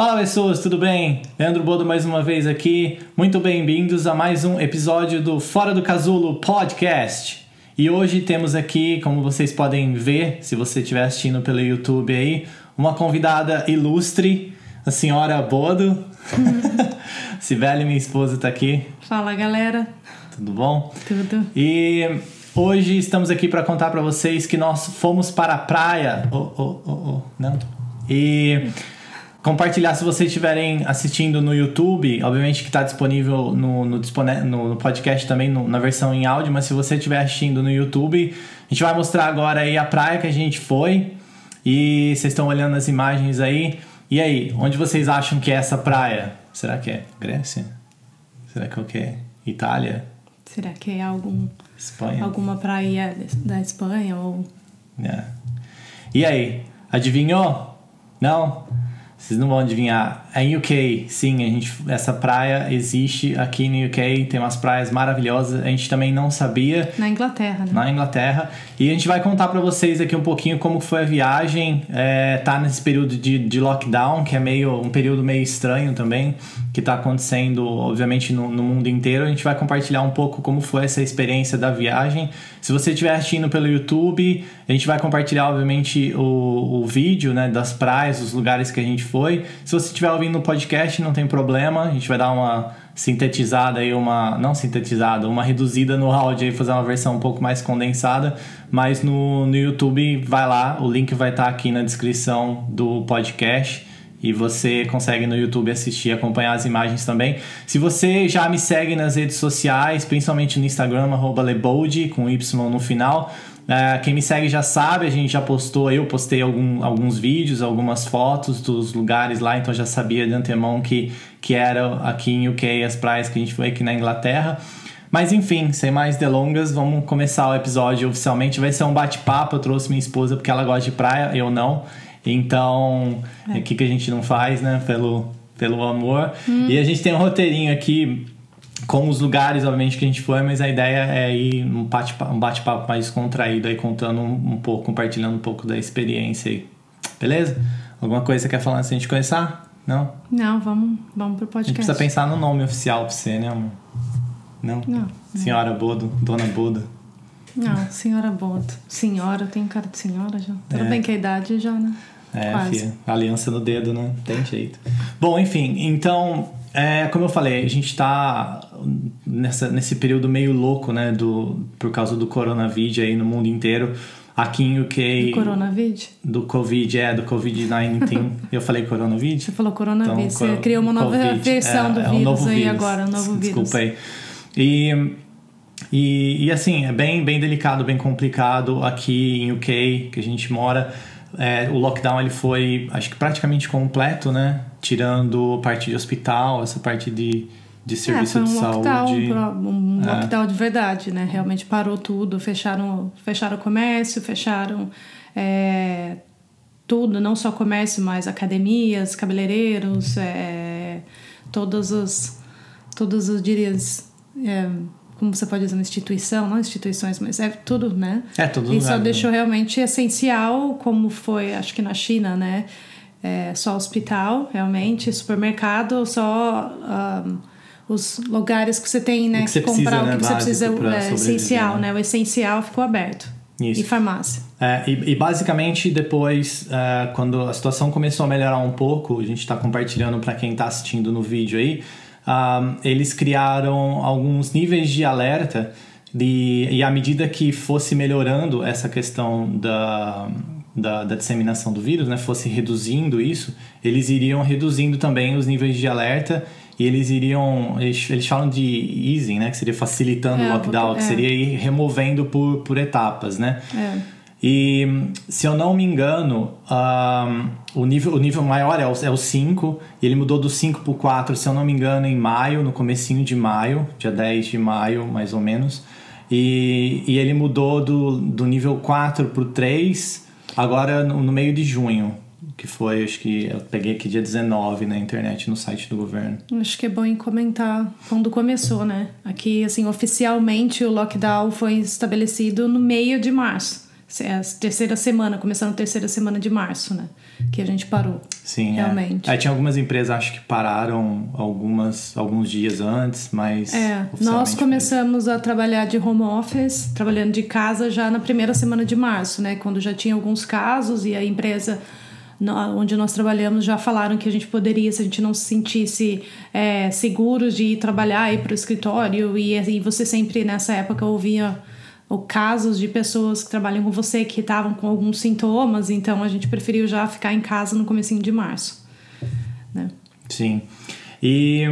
Fala pessoas, tudo bem? Leandro Bodo mais uma vez aqui. Muito bem-vindos a mais um episódio do Fora do Casulo Podcast. E hoje temos aqui, como vocês podem ver, se você estiver assistindo pelo YouTube aí, uma convidada ilustre, a senhora Bodo. Sibeli, minha esposa, está aqui. Fala galera. Tudo bom? Tudo. E hoje estamos aqui para contar para vocês que nós fomos para a praia. Oh, oh, oh, oh. Não. E compartilhar se vocês estiverem assistindo no YouTube, obviamente que está disponível no, no, no, podcast também, no, na versão em áudio, mas se você estiver assistindo no YouTube, a gente vai mostrar agora aí a praia que a gente foi e vocês estão olhando as imagens aí. E aí, onde vocês acham que é essa praia? Será que é Grécia? Será que é o quê? Itália? Será que é algum Espanha? alguma praia da Espanha ou é. E aí, adivinhou? Não? Vocês não vão adivinhar. É em UK, sim, a gente, essa praia existe aqui no UK, tem umas praias maravilhosas. A gente também não sabia. Na Inglaterra, né? Na Inglaterra. E a gente vai contar para vocês aqui um pouquinho como foi a viagem. É, tá nesse período de, de lockdown, que é meio um período meio estranho também, que tá acontecendo, obviamente, no, no mundo inteiro. A gente vai compartilhar um pouco como foi essa experiência da viagem. Se você estiver assistindo pelo YouTube, a gente vai compartilhar, obviamente, o, o vídeo né, das praias, os lugares que a gente foi. Se você estiver ouvindo no podcast, não tem problema, a gente vai dar uma sintetizada aí, uma. Não sintetizada, uma reduzida no áudio e fazer uma versão um pouco mais condensada. Mas no, no YouTube, vai lá, o link vai estar aqui na descrição do podcast. E você consegue no YouTube assistir, acompanhar as imagens também. Se você já me segue nas redes sociais, principalmente no Instagram, Lebold, com Y no final, é, quem me segue já sabe, a gente já postou, eu postei algum, alguns vídeos, algumas fotos dos lugares lá, então já sabia de antemão que, que era aqui em UK as praias que a gente foi aqui na Inglaterra. Mas enfim, sem mais delongas, vamos começar o episódio oficialmente. Vai ser um bate-papo. Eu trouxe minha esposa porque ela gosta de praia, eu não. Então, é. o que, que a gente não faz, né? Pelo, pelo amor. Hum. E a gente tem um roteirinho aqui com os lugares, obviamente, que a gente foi, mas a ideia é ir um bate-papo um bate mais descontraído aí, contando um, um, pouco, compartilhando um pouco da experiência aí. Beleza? Alguma coisa você quer falar antes de a gente começar? Não? Não, vamos, vamos pro podcast. A gente precisa pensar no nome oficial pra você, né, amor? Não? Não. Senhora Bodo, Dona Boda. Não, Senhora Bodo. Senhora, tem cara de senhora já. Tudo é. bem que a idade já, né? É, Quase. filha. Aliança no dedo, né? Tem jeito. Bom, enfim, então é, como eu falei, a gente está nessa, nesse período meio louco, né? Do, por causa do coronavírus aí no mundo inteiro. Aqui em UK. Do coronavírus? Do Covid, é, do Covid-19. eu falei coronavírus? Você falou coronavírus. Então, Você criou uma nova COVID, versão é, do é vírus um aí vírus. agora, um novo vírus. Desculpa aí. E, e, e assim, é bem, bem delicado, bem complicado aqui em UK, que a gente mora. É, o lockdown ele foi, acho que praticamente completo, né? Tirando parte de hospital, essa parte de, de serviço é, foi um de lockdown, saúde. Um é. lockdown de verdade, né? Realmente parou tudo, fecharam, fecharam o comércio, fecharam é, tudo, não só comércio, mas academias, cabeleireiros, é, todos os, todos os dirias é, como você pode dizer, uma instituição, não instituições, mas é tudo, né? É tudo. E só né? deixou realmente essencial, como foi, acho que na China, né? É, só hospital, realmente, supermercado, só um, os lugares que você tem, né? que, que comprar precisa, o que né? você precisa, é essencial, né? né? O essencial ficou aberto. Isso. E farmácia. É, e, e, basicamente depois, é, quando a situação começou a melhorar um pouco, a gente está compartilhando para quem está assistindo no vídeo aí, um, eles criaram alguns níveis de alerta de, e à medida que fosse melhorando essa questão da, da, da, disseminação do vírus, né, fosse reduzindo isso, eles iriam reduzindo também os níveis de alerta e eles iriam, eles, eles falam de easing, né, que seria facilitando é, o lockdown, é. que seria ir removendo por, por etapas, né? É. E se eu não me engano, um, o, nível, o nível maior é o, é o 5, e ele mudou do 5 para o 4, se eu não me engano, em maio, no comecinho de maio, dia 10 de maio, mais ou menos. E, e ele mudou do, do nível 4 para o 3, agora no, no meio de junho que foi, acho que eu peguei aqui dia 19 na internet, no site do governo. Acho que é bom comentar quando começou, né? Aqui, assim, oficialmente o lockdown foi estabelecido no meio de março a terceira semana, começando a terceira semana de março, né? Que a gente parou. Sim, é. realmente. É. tinha algumas empresas, acho que pararam algumas, alguns dias antes, mas. É, nós começamos a trabalhar de home office, trabalhando de casa já na primeira semana de março, né? Quando já tinha alguns casos e a empresa onde nós trabalhamos já falaram que a gente poderia, se a gente não se sentisse é, seguros de ir trabalhar, ir para o escritório, e, e você sempre nessa época ouvia ou casos de pessoas que trabalham com você que estavam com alguns sintomas, então a gente preferiu já ficar em casa no comecinho de março. Né? Sim. E,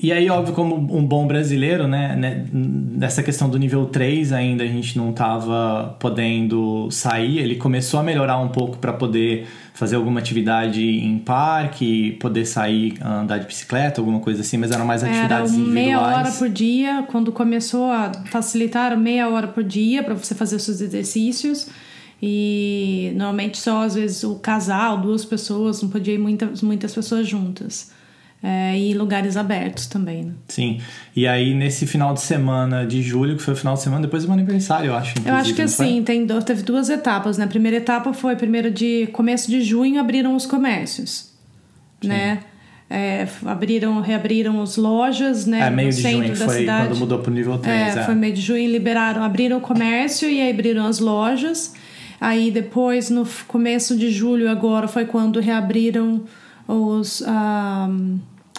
e aí, óbvio, como um bom brasileiro, né, né, nessa questão do nível 3 ainda a gente não estava podendo sair, ele começou a melhorar um pouco para poder fazer alguma atividade em parque, poder sair, andar de bicicleta, alguma coisa assim, mas eram mais atividades era individuais. meia hora por dia, quando começou a facilitar, meia hora por dia para você fazer seus exercícios. E normalmente só às vezes o casal, duas pessoas, não podia ir muitas, muitas pessoas juntas é, e lugares abertos também. Né? Sim. E aí, nesse final de semana de julho, que foi o final de semana depois do meu aniversário, eu acho. Eu acho que assim, tem, teve duas etapas, né? A primeira etapa foi, primeiro de começo de junho, abriram os comércios, Sim. né? É, abriram, reabriram as lojas, né? É, meio no de centro junho, da foi cidade. quando mudou pro nível 3. É, é, foi meio de junho, liberaram, abriram o comércio e aí abriram as lojas. Aí depois, no começo de julho agora, foi quando reabriram os... Um, ah,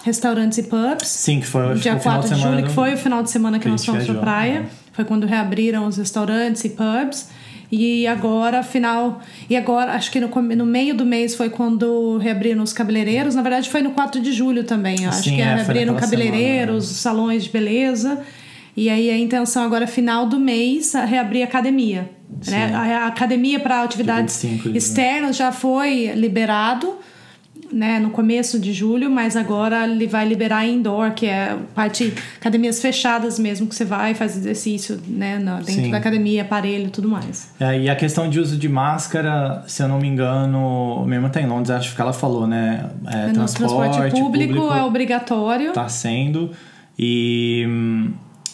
restaurantes e pubs. Sim, que foi o dia 4 de, julho, que foi o final de semana que, que nós fomos pra praia. É. Foi quando reabriram os restaurantes e pubs. E agora, final. E agora, acho que no, no meio do mês foi quando reabriram os cabeleireiros. Na verdade, foi no 4 de julho também. Acho que é, reabriram cabeleireiros, semana, salões de beleza. E aí a intenção agora, final do mês, é reabrir a academia. Né? A, academia para atividades externas já foi liberado né, no começo de julho, mas agora ele vai liberar indoor, que é parte academias fechadas mesmo, que você vai faz exercício, né, dentro Sim. da academia, aparelho, tudo mais. É, e a questão de uso de máscara, se eu não me engano, minha irmã tá em Londres, acho que ela falou, né, é, no transporte, transporte público, público é obrigatório. Tá sendo e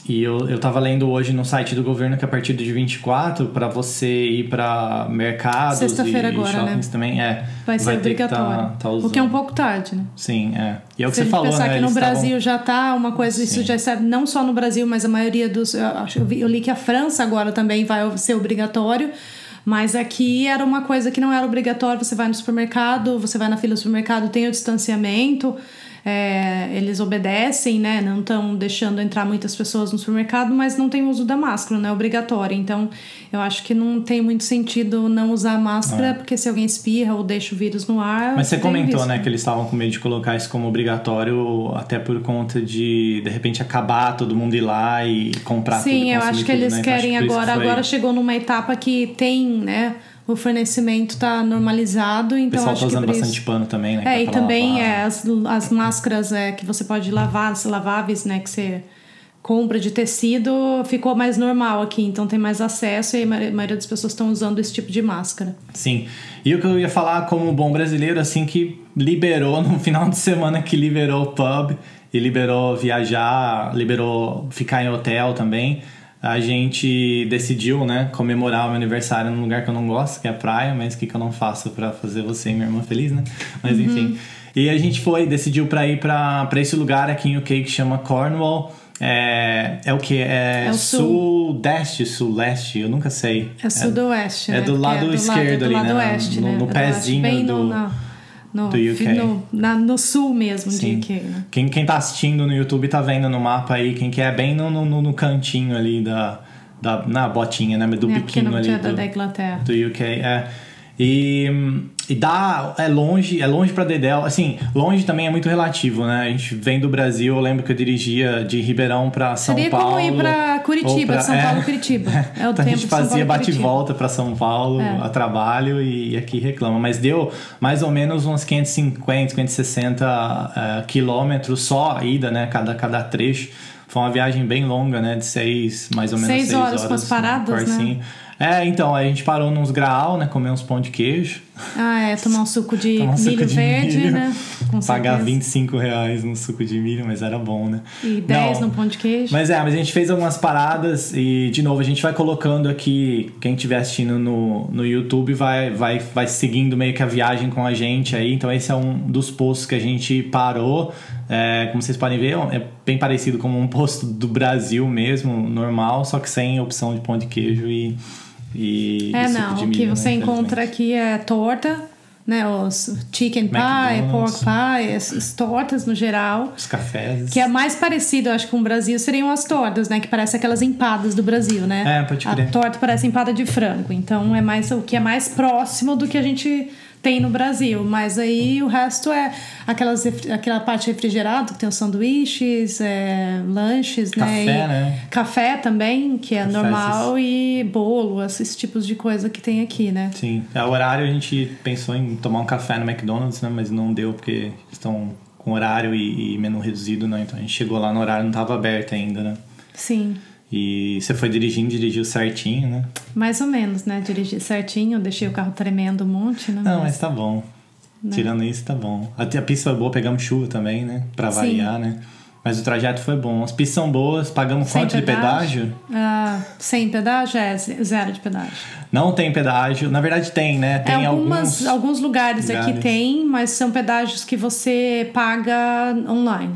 e eu, eu tava lendo hoje no site do governo que a partir de 24, para você ir para mercados e, agora, shoppings né? também, é. Vai ser vai obrigatório. Tá, tá o que é um pouco tarde, né? Sim, é. E é o que Se você falou, pensar né? que no Brasil tavam... já tá uma coisa, Sim. isso já está não só no Brasil, mas a maioria dos. Eu, eu, vi, eu li que a França agora também vai ser obrigatório. Mas aqui era uma coisa que não era obrigatório. Você vai no supermercado, você vai na fila do supermercado, tem o distanciamento é, eles obedecem, né? Não estão deixando entrar muitas pessoas no supermercado, mas não tem uso da máscara, não é obrigatório. Então, eu acho que não tem muito sentido não usar máscara, é. porque se alguém espirra ou deixa o vírus no ar. Mas você comentou, né, que eles estavam com medo de colocar isso como obrigatório, até por conta de, de repente, acabar todo mundo ir lá e comprar Sim, tudo. Sim, eu acho que eles né? querem agora. Agora chegou numa etapa que tem, né? O fornecimento está normalizado, então o pessoal acho tá usando bastante pano também, né? É, e também é, as, as máscaras é, que você pode lavar, as laváveis, né? Que você compra de tecido, ficou mais normal aqui, então tem mais acesso e a maioria das pessoas estão usando esse tipo de máscara. Sim. E o que eu ia falar como bom brasileiro, assim, que liberou no final de semana que liberou o pub e liberou viajar, liberou ficar em hotel também a gente decidiu, né, comemorar o meu aniversário num lugar que eu não gosto, que é a praia, mas o que, que eu não faço para fazer você e minha irmã feliz, né? Mas uhum. enfim. E a gente foi, decidiu para ir para esse lugar aqui em UK que chama Cornwall. É, é o que? É, é sul-deste, sul-leste, eu nunca sei. É sudoeste, é, né? É do lado é do esquerdo lado, ali, do né? Oeste, no, né? no pezinho bem do... No, no, na, no sul mesmo Sim. de UK. Né? Quem, quem tá assistindo no YouTube tá vendo no mapa aí, quem quer é bem no, no, no cantinho ali da da, na botinha, né? Do é, biquinho ali. Do, da Inglaterra. Do UK, é. E, e dá, é longe, é longe para Dedel. Assim, longe também é muito relativo, né? A gente vem do Brasil, eu lembro que eu dirigia de Ribeirão para São Seria Paulo. Seria como ir para Curitiba, pra, São é, Paulo, Curitiba. É o então tempo a gente fazia bate-volta para São Paulo é. a trabalho e aqui reclama. Mas deu mais ou menos uns 550, 560 uh, quilômetros só a ida, né? Cada, cada trecho. Foi uma viagem bem longa, né? De seis, mais ou menos seis, seis horas, horas. com as paradas, né? É, então, a gente parou nos graal, né? Comer uns pão de queijo. Ah, é, tomar um suco de um milho suco de verde, milho. né? Com Pagar certeza. 25 reais no suco de milho, mas era bom, né? E 10 Não, no pão de queijo. Mas é, mas a gente fez algumas paradas e, de novo, a gente vai colocando aqui, quem estiver assistindo no, no YouTube vai, vai, vai seguindo meio que a viagem com a gente aí. Então esse é um dos posts que a gente parou. É, como vocês podem ver, é bem parecido com um posto do Brasil mesmo, normal, só que sem opção de pão de queijo e, e, É, não. de o que milho, você né, encontra aqui é torta, né? Os chicken pie, McDonald's. pork pie, essas tortas no geral. Os cafés. Que é mais parecido, acho, com o Brasil seriam as tortas, né? Que parece aquelas empadas do Brasil, né? É, pode A crer. torta parece empada de frango. Então é mais o que é mais próximo do que a gente tem no Brasil. Mas aí o resto é aquelas, aquela parte refrigerada, que tem os sanduíches, é, lanches, né? Café, E né? Café também, que é Cafés, normal, e bolo, esses tipos de coisa que tem aqui, né? Sim. É, o horário a gente pensou em tomar um café no McDonald's, né? Mas não deu porque estão com horário e, e menu reduzido, né? Então a gente chegou lá no horário não estava aberto ainda, né? Sim. E você foi dirigindo, dirigiu certinho, né? Mais ou menos, né? Dirigi certinho, deixei o carro tremendo um monte, né? Não, mas tá bom. Tirando isso, tá bom. Até a pista foi boa, pegamos chuva também, né? Pra Sim. variar, né? Mas o trajeto foi bom. As pistas são boas, pagamos Sem quanto de pedágio? Ah, sem pedágio é ze- zero de pedágio. Não tem pedágio. Na verdade tem, né? Tem é, algumas, alguns... alguns lugares, aqui lugares. tem, mas são pedágios que você paga online.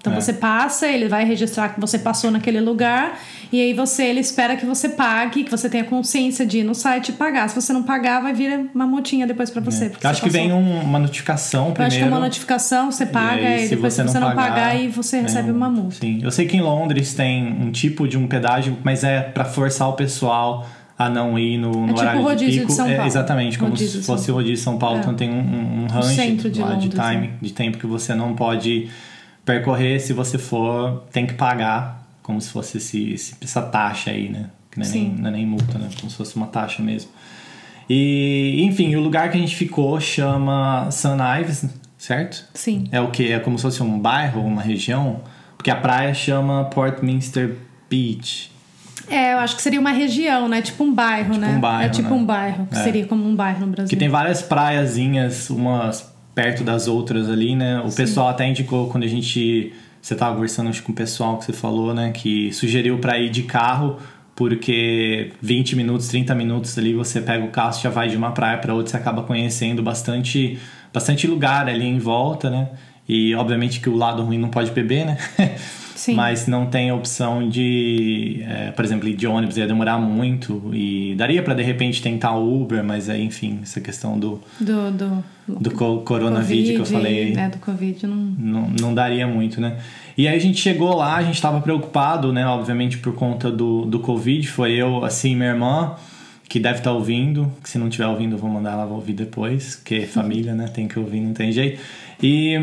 Então É. você passa, ele vai registrar que você passou naquele lugar e aí você ele espera que você pague, que você tenha consciência de ir no site e pagar. Se você não pagar, vai vir uma multinha depois pra você. Eu acho você que vem passou. um- uma notificação Eu primeiro. acho que é uma notificação, você paga aí, e, depois se você não pagar, aí você é recebe um- uma multa. Sim, eu sei que em Londres tem um tipo de um pedágio, mas é pra forçar o pessoal a não ir no, no tipo horário rodízio de de pico. São É, Paulo. exatamente, como Rodízio se de São fosse o rodízio de São Paulo. É. Então tem um, um, um range de lá de Londres, time, né? de tempo que você não pode percorrer. Se você for, tem que pagar, como se fosse esse, esse- essa taxa aí, né? Que não é, nem, Sim. não é nem multa, né? Como se fosse uma taxa mesmo. E, enfim, o lugar que a gente ficou chama Sun Ives, certo? Sim. É o que? É como se fosse um bairro, uma região? Porque a praia chama Portminster Beach. É, eu acho que seria uma região, né? Tipo um bairro, né? um bairro, é tipo né? um bairro, que É. seria como um bairro no Brasil. Que tem várias praiazinhas, umas perto das outras ali, né? O pessoal até indicou quando a gente. Você tava conversando com o pessoal que você falou, né? Que sugeriu pra ir de carro, porque 20 minutos, 30 minutos ali você pega o carro, já vai de uma praia pra outra, você acaba conhecendo bastante, bastante lugar ali em volta, né? E obviamente que o lado ruim não pode beber, né? Sim. Mas não tem a opção de, é, por exemplo, ir de ônibus ia demorar muito e daria pra de repente tentar o Uber, mas aí, enfim, essa questão do, Do, do, do co- coronavírus que eu falei É, do Covid. Não... não, não daria muito, né? E aí a gente chegou lá, a gente tava preocupado, né? Obviamente por conta do, do Covid. Foi eu, assim, minha irmã, que deve estar ouvindo. Que se não estiver ouvindo, eu vou mandar ela ouvir depois. Que é família, né? Tem que ouvir, não tem jeito. E,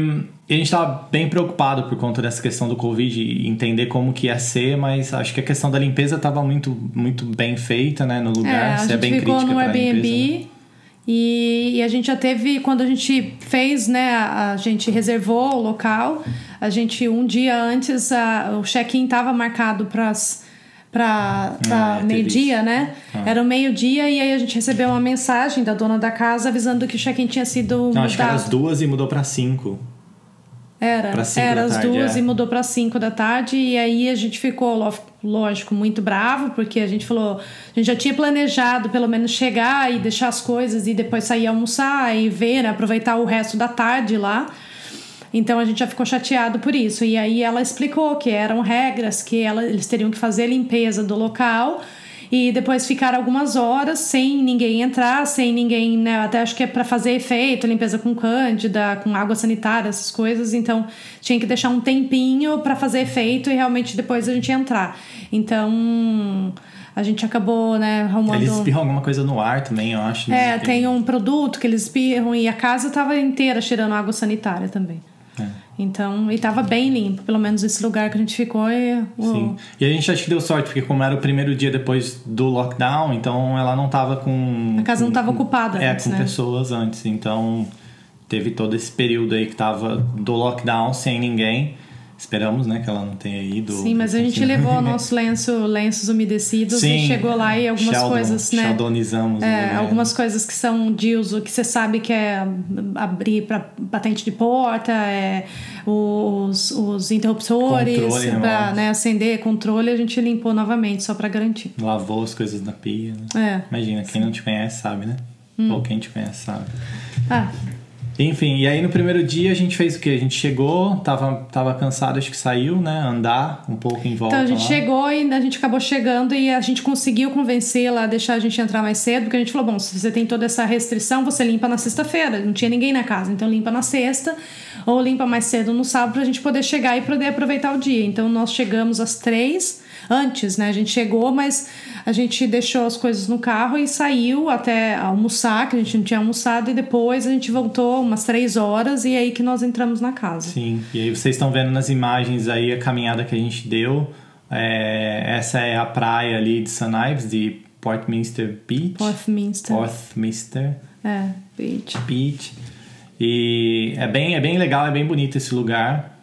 e a gente tava bem preocupado por conta dessa questão do Covid e entender como que ia ser, mas acho que a questão da limpeza tava muito, muito bem feita, né? No lugar. É, a é gente bem ficou crítica no Airbnb limpeza, né? e, e a gente já teve, quando a gente fez, né, a, a gente reservou o local, a gente, um dia antes, a- o check-in estava marcado para para Ah, é, meio-dia, né? Era o meio-dia e aí a gente recebeu uma mensagem da dona da casa avisando que o check-in tinha sido Não, acho que era mudado. as duas e mudou pra cinco. Era, cinco era as tarde, duas é. e mudou para 5 da tarde. E aí a gente ficou, lógico, muito bravo, porque a gente falou, a gente já tinha planejado pelo menos chegar e deixar as coisas e depois sair almoçar e ver, né, aproveitar o resto da tarde lá. Então a gente já ficou chateado por isso. E aí ela explicou que eram regras, que ela, eles teriam que fazer limpeza do local e depois ficar algumas horas sem ninguém entrar, sem ninguém, né? Até acho que é para fazer efeito, limpeza com cândida, com água sanitária, essas coisas. Então tinha que deixar um tempinho para fazer efeito e realmente depois a gente entrar. Então a gente acabou, né, arrumando. Eles espirram alguma coisa no ar também, eu acho. né? É, tem um produto que eles espirram e a casa tava inteira cheirando água sanitária também. Então, e tava bem limpo, pelo menos esse lugar que a gente ficou. E, Sim. E a gente acho que deu sorte, porque como era o primeiro dia depois do lockdown, então ela não tava com. A casa não com- tava ocupada É, antes, com né? pessoas antes. Então teve todo esse período aí que tava do lockdown sem ninguém. Esperamos, né, que ela não tenha ido. Sim, mas a gente levou o nosso lenço, lenços umedecidos Sim, e chegou lá e algumas Sheldon, coisas, né? Sheldonizamos. É, algumas coisas que são de uso que você sabe que é abrir para batente de porta, é os, os interruptores para né, acender, controle, a gente limpou novamente só para garantir. Lavou as coisas na pia, né? É. Imagina, quem não te conhece sabe, né? Hum. Ou quem te conhece sabe. Ah, Enfim, e aí no primeiro dia a gente fez o quê? A gente chegou, tava, tava cansado, acho que saiu, né? Andar um pouco em volta então a gente lá. chegou e a gente acabou chegando e a gente conseguiu convencê-la a deixar a gente entrar mais cedo, porque a gente falou: bom, se você tem toda essa restrição, você limpa na sexta-feira. Não tinha ninguém na casa, então limpa na sexta ou limpa mais cedo no sábado pra gente poder chegar e poder aproveitar o dia. Então nós chegamos às três antes, né? A gente chegou, mas a gente deixou as coisas no carro e saiu até almoçar, que a gente não tinha almoçado, e depois a gente voltou umas três horas e é aí que nós entramos na casa. Sim, e aí vocês estão vendo nas imagens aí a caminhada que a gente deu. É, essa é a praia ali de St. Ives, de Portminster Beach. Portminster. Portminster É, beach. Beach. E é bem, é bem legal, é bem bonito esse lugar.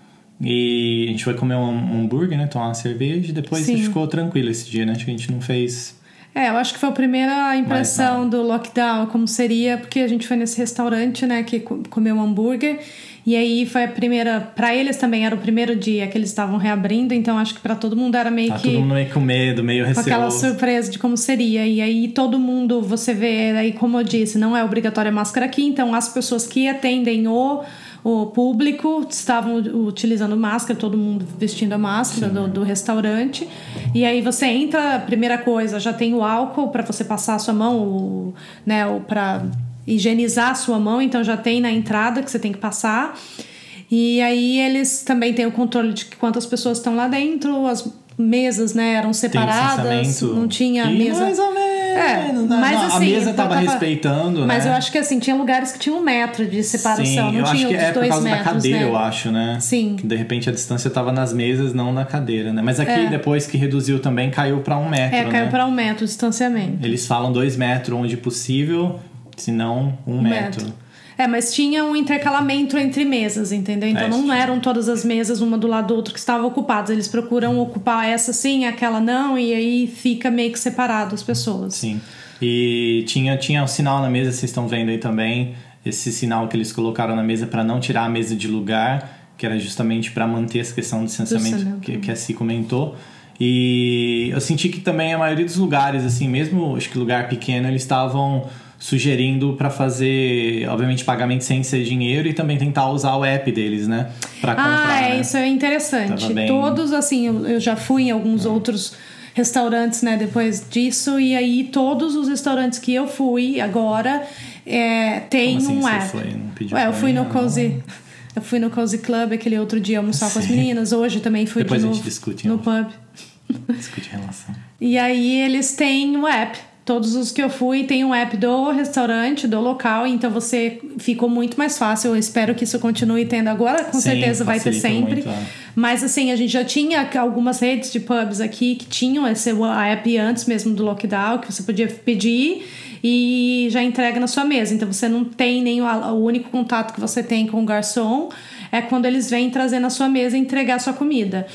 E a gente foi comer um hambúrguer, né? Tomar uma cerveja e depois Sim. ficou tranquilo esse dia, né? Acho que a gente não fez. É, eu acho que foi a primeira impressão do lockdown, como seria, porque a gente foi nesse restaurante, né, que co- comeu um hambúrguer. E aí foi a primeira. Pra eles também era o primeiro dia que eles estavam reabrindo, então acho que pra todo mundo era meio Tá que. todo mundo meio com medo, meio com aquela receoso. surpresa de como seria. E aí todo mundo, você vê, aí como eu disse, não é obrigatória máscara aqui, então as pessoas que atendem o, o público estavam utilizando máscara, todo mundo vestindo a máscara do, do restaurante. E aí você entra, primeira coisa, já tem o álcool para você passar a sua mão, o, né, para higienizar a sua mão, então já tem na entrada que você tem que passar. E aí eles também têm o controle de quantas pessoas estão lá dentro, as mesas, né, eram separadas, não tinha que mesa. Mais ou menos. É, mas Não, assim, a mesa tava, tava- respeitando, Mas né? eu acho que assim, tinha lugares que tinham um metro de separação, Sim, não eu acho tinha que os é por dois causa metros, da cadeira, né? eu acho, né? Sim. Que de repente a distância tava nas mesas, não na cadeira, né? Mas aqui, É. depois que reduziu também, caiu pra um metro, É, caiu né? para um metro de distanciamento. Eles falam dois metros onde possível, se não um, Um metro. É, mas tinha um intercalamento entre mesas, entendeu? Então É, não eram todas as mesas uma do lado do outro que estavam ocupadas. Eles procuram ocupar essa sim, aquela não, e aí fica meio que separado as pessoas. Sim. E tinha, tinha um sinal na mesa, vocês estão vendo aí também, esse sinal que eles colocaram na mesa para não tirar a mesa de lugar, que era justamente para manter essa questão do distanciamento Distanciamento. que, que a Si comentou. E eu senti que também a maioria dos lugares, assim, mesmo acho que lugar pequeno, eles estavam sugerindo para fazer, obviamente, pagamento sem ser dinheiro e também tentar usar o app deles, né? Pra comprar, Ah, é, né? isso é interessante. Bem- Todos, assim, eu, eu já fui em alguns outros restaurantes, né, depois disso, e aí todos os restaurantes que eu fui agora é, tem Como assim um você app. foi? Não pediu Ué, eu fui no não? Cozy. Eu fui no Cozy Club aquele outro dia almoçar com as Sim. meninas. Hoje também fui Depois de a gente novo discute, no pub. Discute relação. E aí eles têm um app. Todos os que eu fui tem um app do restaurante, do local, então você ficou muito mais fácil. Eu espero que isso continue tendo agora, com Sim, certeza vai ter sempre. muito, é. Mas assim, a gente já tinha algumas redes de pubs aqui que tinham esse app antes mesmo do lockdown, que você podia pedir e já entrega na sua mesa. Então você não tem nem o, o único contato que você tem com o garçom é quando eles vêm trazer na sua mesa e entregar a sua comida.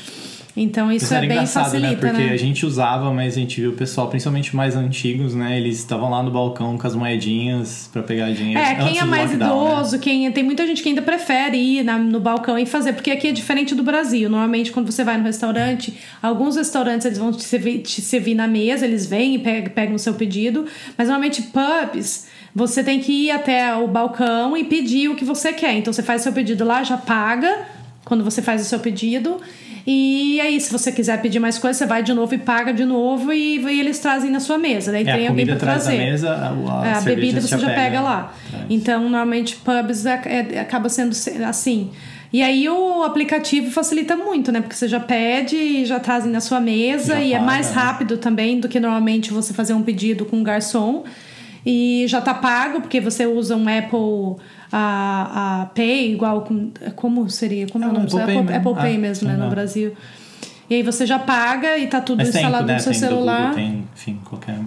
Então isso Isso é era bem engraçado, facilita, né? Porque né? a gente usava, mas a gente viu o pessoal, principalmente mais antigos, né? Eles estavam lá no balcão com as moedinhas pra pegar dinheiro. É, quem é mais lockdown, né? idoso, quem tem muita gente que ainda prefere ir na- no balcão e fazer, porque aqui é diferente do Brasil. Normalmente, quando você vai no restaurante, alguns restaurantes eles vão te servir, te servir na mesa, eles vêm e pegam, pegam o seu pedido, mas normalmente pubs. Você tem que ir até o balcão e pedir o que você quer. Então você faz o seu pedido lá, já paga quando você faz o seu pedido. E aí, se você quiser pedir mais coisa, você vai de novo e paga de novo e, e eles trazem na sua mesa. Daí É, tem a alguém da trazer. mesa, a, a, É, a bebida você já pega, lá. atrás. Então, normalmente, pubs é- é- acaba sendo se- assim. E aí o aplicativo facilita muito, né? Porque você já pede e já trazem na sua mesa Já e é paga, mais né? rápido também do que normalmente você fazer um pedido com um garçom. E já tá pago, porque você usa um Apple a, a Pay, igual com, como seria? Como é, É o um nome? Apple Apple, Pay mesmo. Apple Pay Ah, mesmo, né? sim, No é. Brasil. E aí você já paga e tá tudo Mas tem, instalado né? no seu tem celular. Google, tem, enfim, qualquer,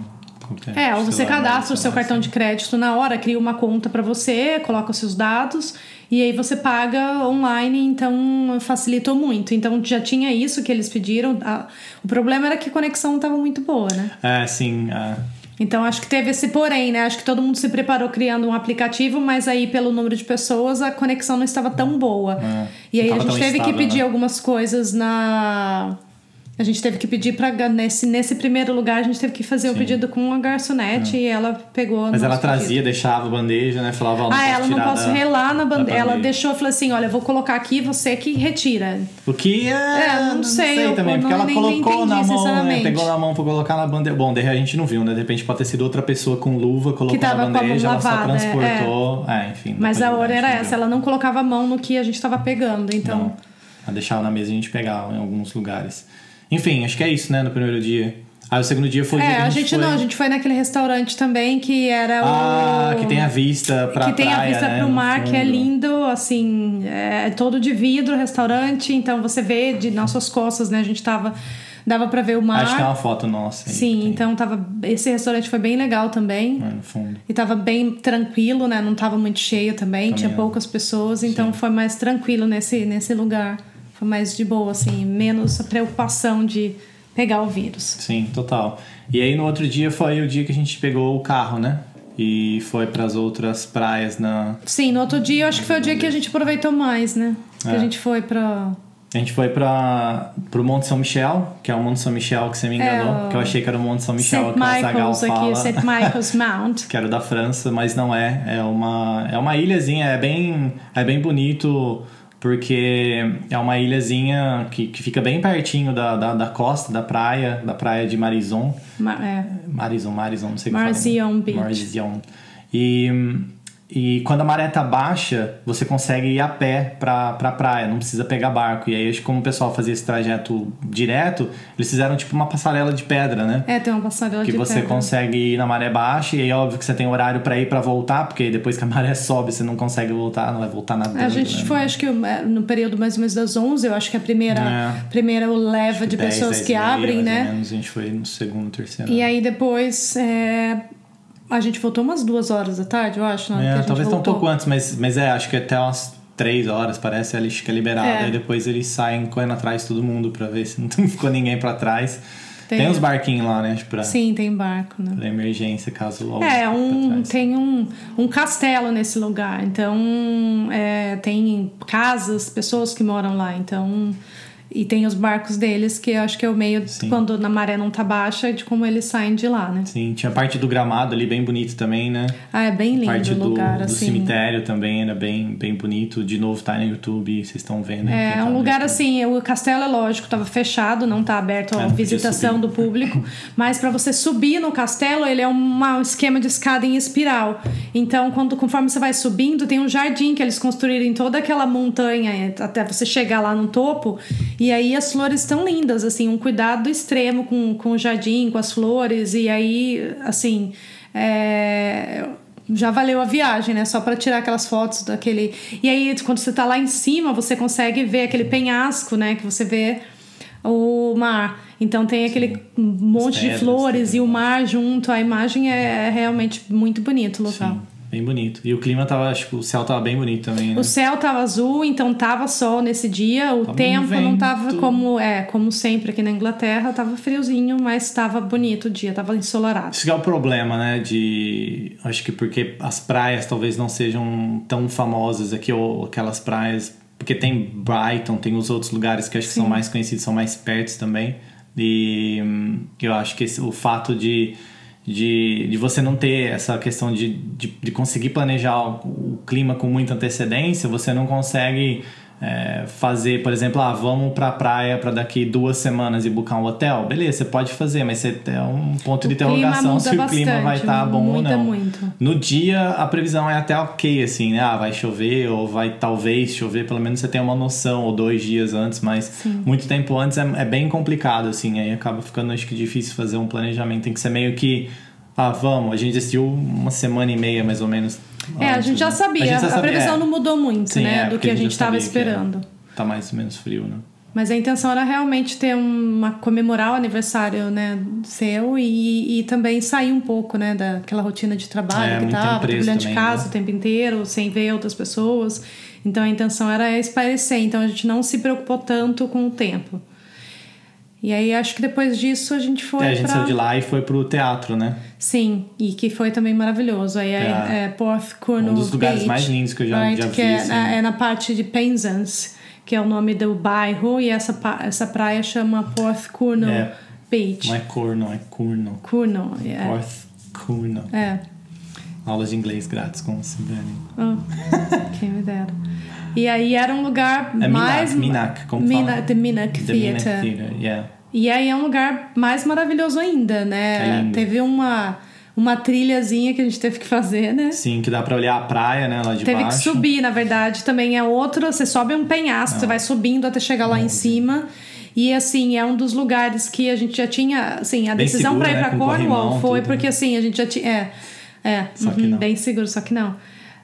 É, ou você cadastra o seu cartão de crédito na hora, cria uma conta para você, coloca os seus dados e aí você paga online, então facilitou muito. Então já tinha isso que eles pediram. O problema era que a conexão não estava muito boa, né? É, sim. É. Então acho que teve esse porém, né? Acho que todo mundo se preparou criando um aplicativo, mas aí pelo número de pessoas a conexão não estava tão boa. É. E aí a gente teve estável, que pedir né? algumas coisas na a gente teve que pedir para nesse nesse primeiro lugar a gente teve que fazer o pedido com a garçonete é. e ela pegou. Mas ela trazia, pedido. deixava a bandeja, né? Falava, ah, ela não posso da, relar na bandeja. Ela deixou, falou assim, olha, eu vou colocar aqui, você que retira. O que é, é não, não sei, sei também, porque ela colocou entendi, na mão, né? Pegou na mão para colocar na bandeja. Bom, daí a gente não viu, né? De repente pode ter sido outra pessoa com luva colocou na bandeja, ela só transportou, é, é enfim. Mas a hora era essa, ela não colocava a mão no que a gente estava pegando, então. Não. Ela deixava na mesa e a gente pegava em alguns lugares. Enfim, acho que é isso, né, no primeiro dia. Aí o segundo dia foi é, dia a, a gente, foi... não, a gente foi naquele restaurante também que era ah, o... que tem a vista pra Que tem praia, a vista né, pro mar, que é lindo, assim, é todo de vidro o restaurante, então você vê de nossas costas, né, a gente tava dava para ver o mar. Acho que é uma foto nossa. Sim, então tava esse restaurante foi bem legal também. É, no fundo. E tava bem tranquilo, né? Não tava muito cheio também, também tinha é. poucas pessoas, então Sim. foi mais tranquilo nesse nesse lugar. Foi mais de boa assim, menos a preocupação de pegar o vírus. Sim, total. E aí no outro dia foi o dia que a gente pegou o carro, né? E foi para as outras praias na. Sim, no outro dia eu acho que foi o dia que a gente aproveitou mais, né? Que é. a gente foi para a gente foi para o Monte São Michel, que é o Monte São Michel que você me enganou, é, que eu achei que era o Monte São Michel que o Zagal fala. St. Michael's Mount. que era da França, mas não é. É uma, é uma ilhazinha, é bem, é bem bonito porque é uma ilhazinha que, que fica bem pertinho da, da, da costa, da praia, da praia de Marizon. Ma é. Marizon, Marizon, não sei como Marzion Beach. Marzion. E e quando a maré tá baixa, você consegue ir a pé pra, pra praia, não precisa pegar barco. E aí, acho que como o pessoal fazia esse trajeto direto, eles fizeram tipo uma passarela de pedra, né? É, tem uma passarela que de pedra. Que você consegue ir na maré baixa, e aí, óbvio que você tem horário para ir para voltar, porque depois que a maré sobe, você não consegue voltar, não vai voltar nada. A gente né? foi, acho que é, no período mais ou menos das 11, eu acho que a primeira, é. primeira leva de 10, pessoas 10 que abrem, mais né? Menos, a gente foi no segundo, terceiro. E aí depois. É a gente voltou umas duas horas da tarde, eu acho. Né? É, talvez não um pouco antes, mas, mas é, acho que até umas três horas, parece, ela fica liberada. É. E depois eles saem correndo atrás de todo mundo pra ver se não ficou ninguém pra trás. Tem, tem uns barquinhos lá, né? Pra, Sim, tem barco, né? Pra emergência, caso É, um, tem um, um castelo nesse lugar. Então, é, tem casas, pessoas que moram lá. Então, e tem os barcos deles, que eu acho que é o meio, Sim. quando na maré não tá baixa, de como eles saem de lá, né? Sim, tinha parte do gramado ali bem bonito também, né? Ah, é bem lindo parte o lugar, do, assim. do cemitério também era bem, bem bonito. De novo, tá no YouTube, vocês estão vendo. É, é um lugar assim, o castelo é lógico, tava fechado, não tá aberto à é, visitação do público, mas para você subir no castelo, ele é um esquema de escada em espiral. Então, quando conforme você vai subindo, tem um jardim que eles construíram em toda aquela montanha até você chegar lá no topo. E aí as flores estão lindas, assim, um cuidado extremo com, com o jardim, com as flores. E aí, assim, é, já valeu a viagem, né? Só para tirar aquelas fotos daquele. E aí, quando você tá lá em cima, você consegue ver aquele penhasco, né? Que você vê o mar. Então tem aquele Sim. monte pedras, de flores e o mar junto. A imagem é, é realmente muito bonito o local. Sim. Bem bonito. E o clima tava, acho que o céu tava bem bonito também, né? O céu tava azul, então tava sol nesse dia. O tava tempo não tava como é, como sempre aqui na Inglaterra, tava friozinho, mas tava bonito o dia, tava ensolarado. Isso que é o problema, né, de acho que porque as praias talvez não sejam tão famosas aqui ou aquelas praias, porque tem Brighton, tem os outros lugares que acho que Sim. são mais conhecidos, são mais perto também. E hum, eu acho que esse, o fato de de, de você não ter essa questão de, de, de conseguir planejar o, o, clima com muita antecedência, você não consegue é, fazer, por exemplo, ah, vamos pra praia para daqui duas semanas e buscar um hotel. Beleza, você pode fazer, mas você tem um ponto o de interrogação se o clima vai estar tá bom muita, ou não. Muito. No dia, a previsão é até ok, assim, né? Ah, vai chover ou vai talvez chover, pelo menos você tem uma noção, ou dois dias antes, mas Sim. muito tempo antes é, é bem complicado, assim, aí acaba ficando, acho que, difícil fazer um planejamento. Tem que ser meio que ah, vamos, a gente decidiu uma semana e meia mais ou menos é, a gente já sabia. A, gente já sabia. a previsão é. não mudou muito, Sim, né? É, do que a gente estava esperando. tá mais ou menos frio, né? Mas a intenção era realmente ter uma comemorar o aniversário, né, seu e, e também sair um pouco, né, daquela rotina de trabalho É, que tava, empresa trabalhando de também, casa né? o tempo inteiro, sem ver outras pessoas. Então a intenção era espairecer, então a gente não se preocupou tanto com o tempo. E aí acho que depois disso a gente foi É, a gente pra... saiu de lá e foi pro teatro, né? Sim, e que foi também maravilhoso. Aí é, É. Porth Cornwall Um dos lugares Beach, mais lindos que eu já- já que vi, É, assim. na- é na parte de Penzance, que é o nome do bairro, e essa, essa praia chama Porth Cornwall É. Beach. Não é corno, é curno. Cornwall, é. North Curno. É. Aulas de inglês grátis com o Silvane. Oh, quem me dera. E aí era um lugar É mais... Minac, como? The Minac The Minac Theatre. Theatre, yeah. E aí é um lugar mais maravilhoso ainda, né? É. Teve uma, uma trilhazinha que a gente teve que fazer, né? Sim, que dá pra olhar a praia, né, lá de Teve baixo. que subir, na verdade, também é outro. Você sobe um penhasco, você vai subindo até chegar lá em cima. E assim, é um dos lugares que a gente já tinha, assim, a Bem decisão pra ir né? pra Com Cornwall foi tudo. porque assim, a gente já tinha. É, é uhum, bem seguro, só que não.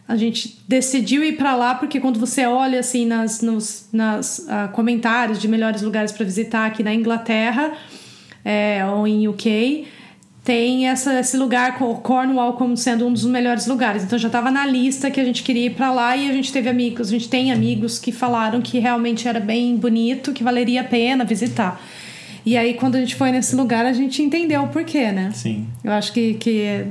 A gente decidiu ir pra lá porque quando você olha assim nas, nos nas, ah, comentários de melhores lugares pra visitar aqui na Inglaterra é, ou em UK, tem essa, esse lugar, co- Cornwall, como sendo um dos melhores lugares. Então já estava na lista que a gente queria ir para lá e a gente teve amigos, a gente tem amigos que falaram que realmente era bem bonito, que valeria a pena visitar. E aí, quando a gente foi nesse lugar, a gente entendeu o porquê, né? Sim. Eu acho que, que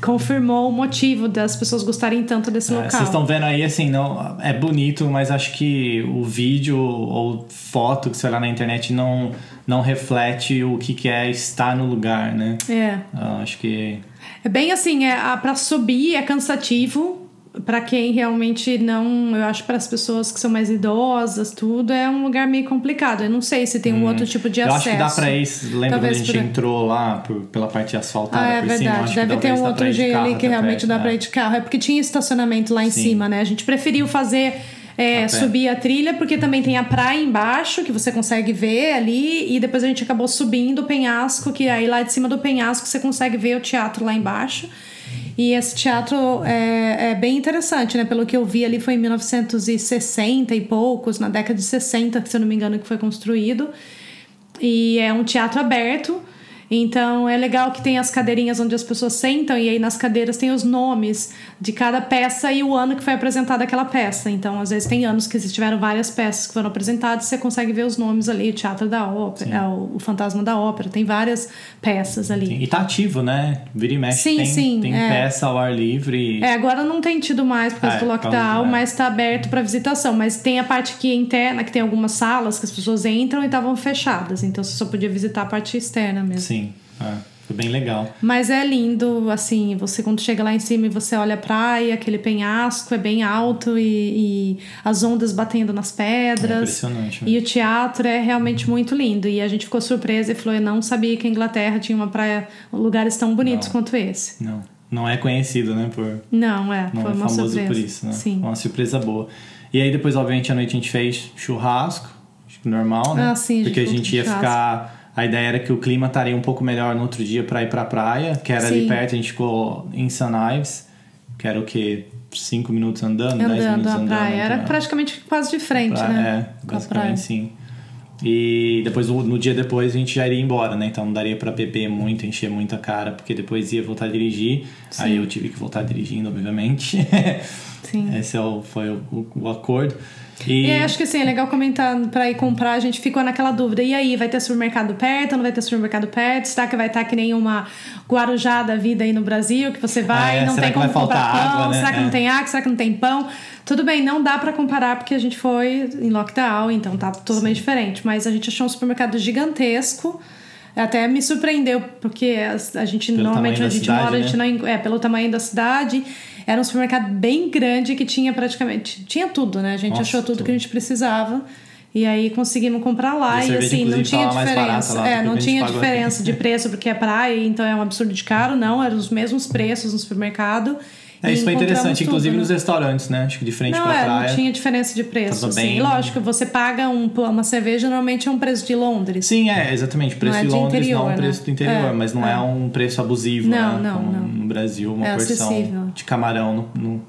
confirmou o motivo das pessoas gostarem tanto desse É, local. Vocês estão vendo aí, assim, não, é bonito, mas acho que o vídeo ou foto que você olhar na internet não, não reflete o que, que é estar no lugar, né? É. Ah, acho que É bem assim, é, a- pra subir é cansativo. Pra quem realmente não. Eu acho para as pessoas que são mais idosas, tudo, é um lugar meio complicado. Eu não sei se tem um outro tipo de Hum. eu acesso. acho que dá pra ir. Lembra Talvez quando a gente por- entrou lá por, pela parte asfaltada Ah, é por cima? verdade. Acho que Deve ter um outro jeito ali que realmente dá pra ir de carro. É porque tinha estacionamento lá em Sim. cima, né? A gente preferiu fazer. é, A subir a trilha, porque também tem a praia embaixo, que você consegue ver ali, e depois a gente acabou subindo o penhasco, que aí lá de cima do penhasco você consegue ver o teatro lá embaixo. E esse teatro é, é bem interessante, né? Pelo que eu vi ali foi em 1960 e poucos, na década de 60, se eu não me engano, que foi construído. E é um teatro aberto. Então é legal que tem as cadeirinhas onde as pessoas sentam e aí nas cadeiras tem os nomes de cada peça e o ano que foi apresentada aquela peça. Então, às vezes tem anos que tiveram várias peças que foram apresentadas, você consegue ver os nomes ali, o Teatro da Ópera, é, o, Fantasma da Ópera, tem várias peças ali. E tá ativo, né? Vira e mexe Sim, tem, sim, tem é. peça ao ar livre. É, agora não tem tido mais por causa É, do lockdown, do- é. mas tá aberto para visitação. Mas tem a parte aqui interna, que tem algumas salas que as pessoas entram e estavam fechadas. Então você só podia visitar a parte externa mesmo. Sim, é, foi bem legal. Mas é lindo, assim, você quando chega lá em cima e você olha a praia, aquele penhasco é bem alto e, e as ondas batendo nas pedras. É impressionante, né? E o teatro é realmente muito lindo. E a gente ficou surpresa e falou: eu não sabia que a Inglaterra tinha uma praia, lugares tão bonitos Não. quanto esse. Não, não é conhecido, né? Por, Não, é, não foi é uma famoso surpresa. por isso, né? Sim. Uma surpresa boa. E aí depois, obviamente, à noite a gente fez churrasco, acho que normal, né? Ah, sim, Porque a gente ia churrasco. ficar. A ideia era que o clima estaria um pouco melhor no outro dia pra ir pra praia, que era ali Sim. perto, a gente ficou em St. Ives, que era o quê? Cinco minutos andando, dez Andando minutos a andando. praia. Era pra- praticamente quase de frente, pra- né? É, a basicamente sim. E depois, no dia depois, a gente já iria embora, né? Então não daria pra beber muito, encher muito a cara, porque depois ia voltar a dirigir. Aí eu tive que voltar dirigindo, obviamente. Sim. Esse é o, foi o, o- o acordo. E, E acho que assim, é legal comentar pra ir comprar, a gente ficou naquela dúvida. E aí, vai ter supermercado perto, não vai ter supermercado perto? Será que vai estar que nem uma Guarujá da vida aí no Brasil, que você vai Ah, é? e não Será tem como comprar pão? água, né? Será que É. não tem água? Será que não tem pão? Tudo bem, não dá pra comparar porque a gente foi em lockdown, então tá totalmente diferente. Mas a gente achou um supermercado gigantesco. Até me surpreendeu, porque a, a gente Pelo normalmente onde a gente mora, a cidade, gente né? não é pelo tamanho da cidade. Era um supermercado bem grande que tinha praticamente. Tinha tudo, né? A gente Nossa, achou tudo, tudo. que a gente precisava. E aí conseguimos comprar lá. E E, assim, não tinha diferença. lá É, não tinha diferença aqui. de preço, porque é praia, então é um absurdo de caro, não. Eram os mesmos preços no supermercado. É, isso foi interessante, tudo, inclusive né? nos restaurantes, né? Acho que de frente Não, pra é, praia. não tinha diferença de preço. Tava Assim. bem- Lógico, você paga um, uma cerveja, normalmente é um preço de Londres. Sim, é, exatamente. Preço Não é de de Londres interior, não é um né? preço do interior, É, mas não é. é. um preço abusivo, Não, né? não, Como não. no Brasil, uma É porção acessível. de camarão no, no-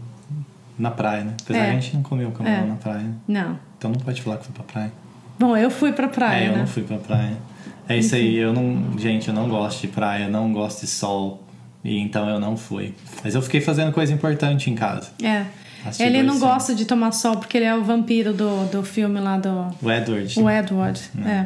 na praia, né? Apesar É. a gente não comeu camarão É. na praia. né? Não. Então não pode falar que foi pra praia. Bom, eu fui pra praia, É, eu né? não fui pra praia. É isso aí, eu não. Gente, eu não gosto de praia, não gosto de sol. E então eu não fui. Mas eu fiquei fazendo coisa importante em casa. É. Assisti Ele não gosta de tomar sol porque ele é o vampiro do, do filme lá do. O Edward. O Edward. É.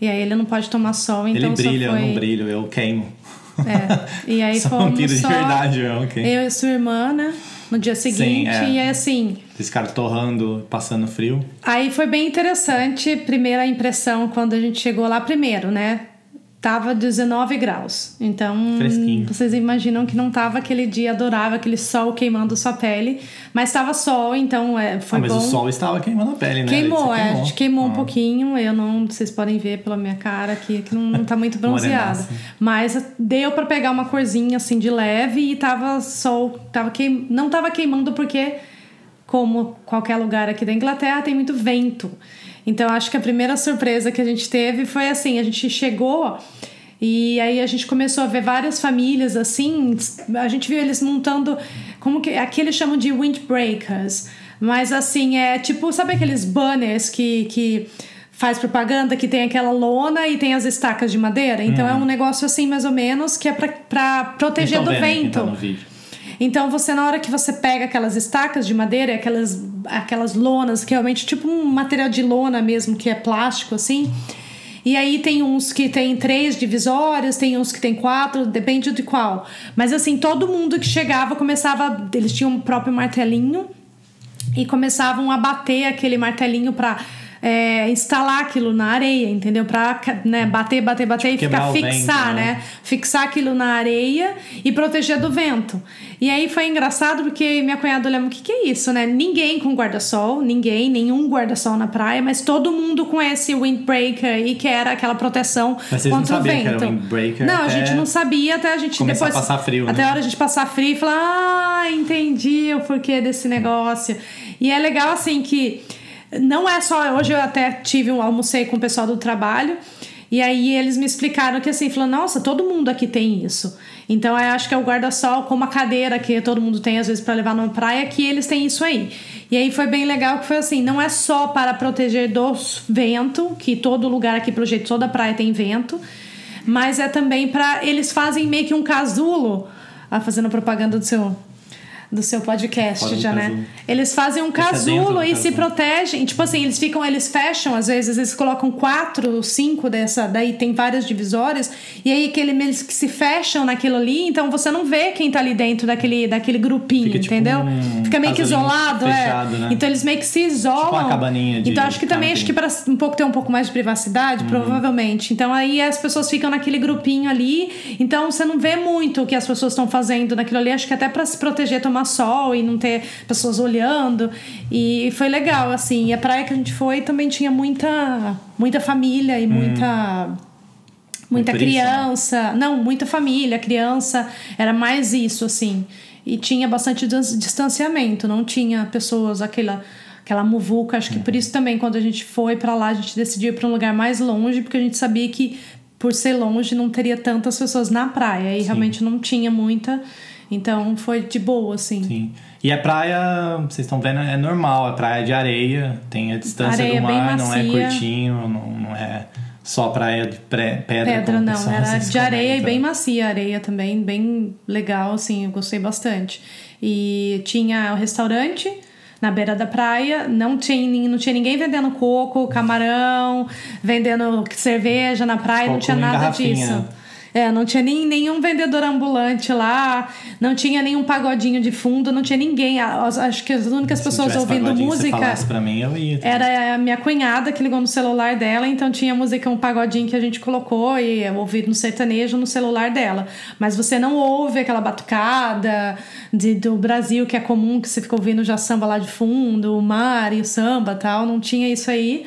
E aí ele não pode tomar sol, então ele brilha, foi... eu não brilho, eu queimo. É. E aí fomos vampiro de só verdade, eu, ok. eu e sua irmã, né? No dia seguinte. é. E aí assim. Esse cara torrando, passando frio. Aí foi bem interessante, primeira impressão quando a gente chegou lá primeiro, né? Tava 19 graus. Então, Fresquinho. vocês imaginam que não tava aquele dia adorável, aquele sol queimando sua pele, mas tava sol, então é, foi ah, mas bom. o sol estava queimando a pele, né? Queimou, é, a gente queimou um Ah. pouquinho. Eu não, vocês podem ver pela minha cara aqui que não, não tá muito bronzeada. Mas deu pra pegar uma corzinha assim de leve e tava sol, tava queim, não tava queimando porque como qualquer lugar aqui da Inglaterra tem muito vento. Então acho que a primeira surpresa que a gente teve foi assim, a gente chegou e aí a gente começou a ver várias famílias assim, a gente viu eles montando como que aqui eles chamam de windbreakers, mas assim é tipo, sabe aqueles banners que que faz propaganda que tem aquela lona e tem as estacas de madeira? Então é um negócio assim mais ou menos que é pra proteger Vocês do vendo vento. Tá no vídeo. Então você na hora que você pega aquelas estacas de madeira, aquelas aquelas lonas, que é realmente tipo um material de lona mesmo, que é plástico assim. E aí tem uns que tem três divisórias, tem uns que tem quatro, depende de qual. Mas assim, todo mundo que chegava começava, eles tinham um próprio martelinho e começavam a bater aquele martelinho pra é, instalar aquilo na areia, entendeu? Pra né, bater, bater, bater e quebrar ficar fixar, vento, né? né? Fixar aquilo na areia e proteger do vento. E aí foi engraçado porque minha cunhada olhava, o que, que é isso, né? Ninguém com guarda-sol, ninguém, nenhum guarda-sol na praia, mas todo mundo com esse windbreaker e que era aquela proteção Mas vocês não contra o sabiam que vento. era windbreaker não, a gente não sabia até a gente começar depois a passar frio, até né? a hora a gente passar frio e falar, ah, entendi o porquê desse negócio. E é legal assim que não é só. Hoje eu até tive um almocei com o pessoal do trabalho. E aí eles me explicaram que assim, falou, nossa, todo mundo aqui tem isso. Então eu acho que é o guarda-sol com uma cadeira que todo mundo tem às vezes para levar numa praia, que eles têm isso aí. E aí foi bem legal que foi assim, não é só para proteger do vento, que todo lugar aqui pelo jeito toda praia tem vento, mas é também para eles fazem meio que um casulo, ah, fazendo propaganda do seu do seu podcast Fazem um já, né? casulo. Eles fazem um é casulo e se casulo. protegem. Tipo assim, eles ficam, eles fecham, às vezes, eles colocam quatro, cinco dessa, daí tem várias divisórias, e aí aquele, eles que se fecham naquilo ali, então você não vê quem tá ali dentro daquele, daquele grupinho, Fica tipo entendeu? um Fica meio que isolado, fechado, é. né? Então eles meio que se isolam. Tipo uma cabaninha de Então acho que também, acho que para um pouco ter um pouco mais de privacidade, Uhum. provavelmente. Então aí as pessoas ficam naquele grupinho ali, então você não vê muito o que as pessoas estão fazendo naquilo ali, acho que até para se proteger, tomar sol e não ter pessoas olhando. E foi legal, assim. E a praia que a gente foi também tinha muita, muita família e muita. Muita Muito turista, né? criança. Não, muita família, criança. Era mais isso, assim. E tinha bastante dis- distanciamento, não tinha pessoas, aquela, aquela muvuca. Acho que por isso também, quando a gente foi pra lá, a gente decidiu ir pra um lugar mais longe, porque a gente sabia que, por ser longe, não teria tantas pessoas na praia. E realmente não tinha muita. Então foi de boa, assim. Sim. E a praia, vocês estão vendo, é normal, é praia de areia, tem a distância Areia do mar, não é curtinho, não, não é só praia de pré- pedra. Pedra não, era de areia e bem macia a areia também, bem legal, assim, eu gostei bastante. E tinha o restaurante na beira da praia, não tinha, não tinha ninguém vendendo coco, camarão, vendendo cerveja na praia, não tinha nada disso. É, não tinha nem, nenhum vendedor ambulante lá, não tinha nenhum pagodinho de fundo, não tinha ninguém. Acho que as únicas Se pessoas ouvindo música. pra mim, eu ia. Era a minha cunhada que ligou no celular dela, então tinha música, um pagodinho que a gente colocou e eu ouvi no sertanejo no celular dela. Mas você não ouve aquela batucada de, do Brasil que é comum, que você fica ouvindo já samba lá de fundo, o mar e o samba tal. Não tinha isso aí.